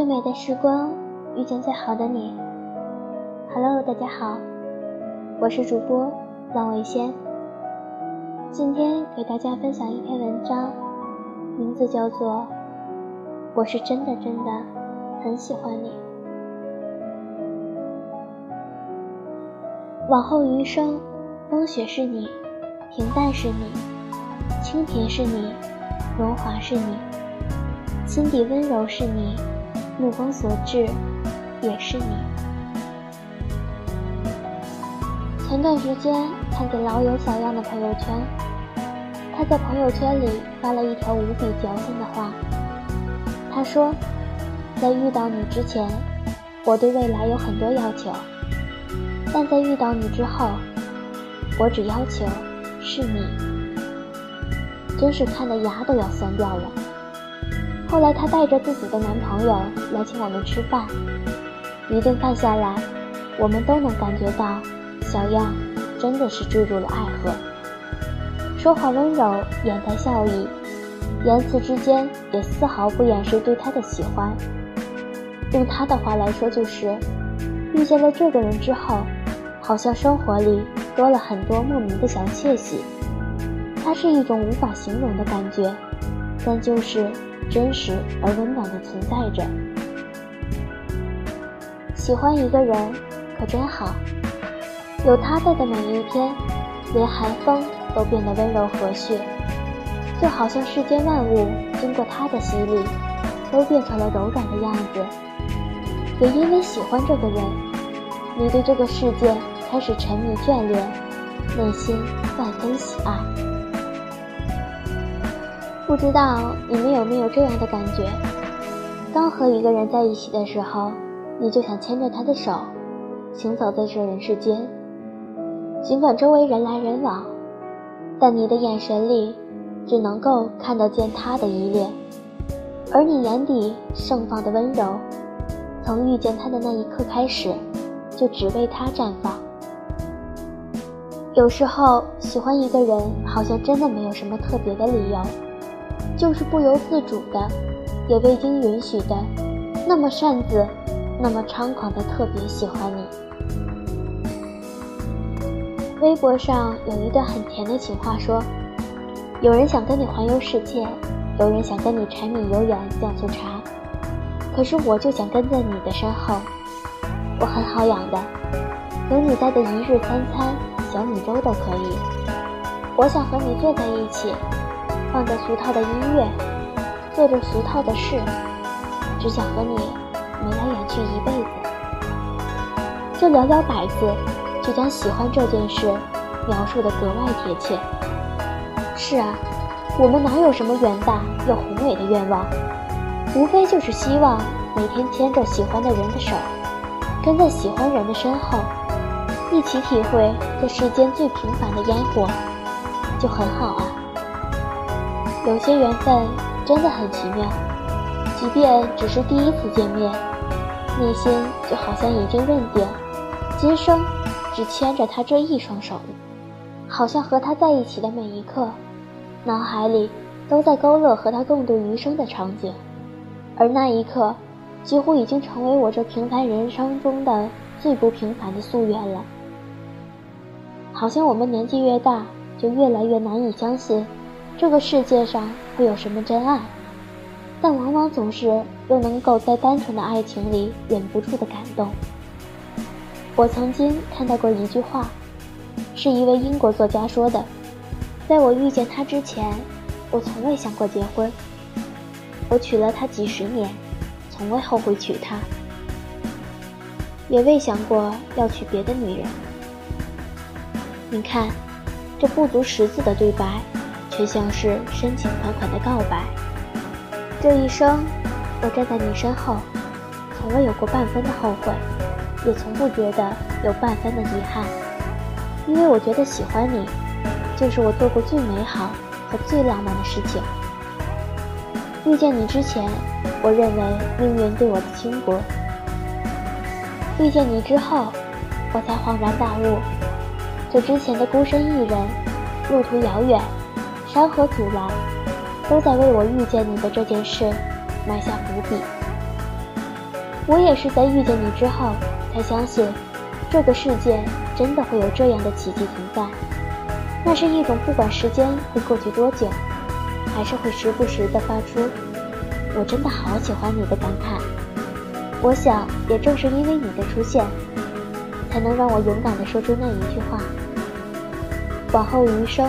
最美的时光，遇见最好的你。Hello，大家好，我是主播浪味仙。今天给大家分享一篇文章，名字叫做《我是真的真的很喜欢你》。往后余生，风雪是你，平淡是你，清贫是你，荣华是你，心底温柔是你。目光所至，也是你。前段时间看见老友小样的朋友圈，他在朋友圈里发了一条无比矫情的话。他说：“在遇到你之前，我对未来有很多要求；但在遇到你之后，我只要求是你。”真是看得牙都要酸掉了。后来，她带着自己的男朋友来请我们吃饭。一顿饭下来，我们都能感觉到小样真的是坠入了爱河。说话温柔，眼带笑意，言辞之间也丝毫不掩饰对他的喜欢。用他的话来说，就是遇见了这个人之后，好像生活里多了很多莫名的小窃喜。它是一种无法形容的感觉，但就是。真实而温暖的存在着。喜欢一个人可真好，有他在的每一天，连寒风都变得温柔和煦，就好像世间万物经过他的洗礼，都变成了柔软的样子。也因为喜欢这个人，你对这个世界开始沉迷眷恋，内心万分喜爱。不知道你们有没有这样的感觉？刚和一个人在一起的时候，你就想牵着他的手，行走在这人世间。尽管周围人来人往，但你的眼神里只能够看得见他的依恋，而你眼底盛放的温柔，从遇见他的那一刻开始，就只为他绽放。有时候喜欢一个人，好像真的没有什么特别的理由。就是不由自主的，也未经允许的，那么擅自，那么猖狂的特别喜欢你。微博上有一段很甜的情话，说：有人想跟你环游世界，有人想跟你柴米油盐酱醋茶，可是我就想跟在你的身后。我很好养的，有你在的一日三餐，小米粥都可以。我想和你坐在一起。放着俗套的音乐，做着俗套的事，只想和你眉来眼去一辈子。这寥寥百字，就将喜欢这件事描述的格外贴切。是啊，我们哪有什么远大又宏伟的愿望，无非就是希望每天牵着喜欢的人的手，跟在喜欢人的身后，一起体会这世间最平凡的烟火，就很好啊。有些缘分真的很奇妙，即便只是第一次见面，内心就好像已经认定，今生只牵着他这一双手，好像和他在一起的每一刻，脑海里都在勾勒和他共度余生的场景，而那一刻，几乎已经成为我这平凡人生中的最不平凡的夙愿了。好像我们年纪越大，就越来越难以相信。这个世界上会有什么真爱？但往往总是又能够在单纯的爱情里忍不住的感动。我曾经看到过一句话，是一位英国作家说的：“在我遇见他之前，我从未想过结婚。我娶了她几十年，从未后悔娶她，也未想过要娶别的女人。”你看，这不足十字的对白。却像是深情款款的告白。这一生，我站在你身后，从未有过半分的后悔，也从不觉得有半分的遗憾，因为我觉得喜欢你，就是我做过最美好和最浪漫的事情。遇见你之前，我认为命运对我的轻薄；遇见你之后，我才恍然大悟，这之前的孤身一人，路途遥远。山河阻拦，都在为我遇见你的这件事埋下伏笔。我也是在遇见你之后，才相信这个世界真的会有这样的奇迹存在。那是一种不管时间会过去多久，还是会时不时的发出“我真的好喜欢你”的感慨。我想，也正是因为你的出现，才能让我勇敢的说出那一句话。往后余生，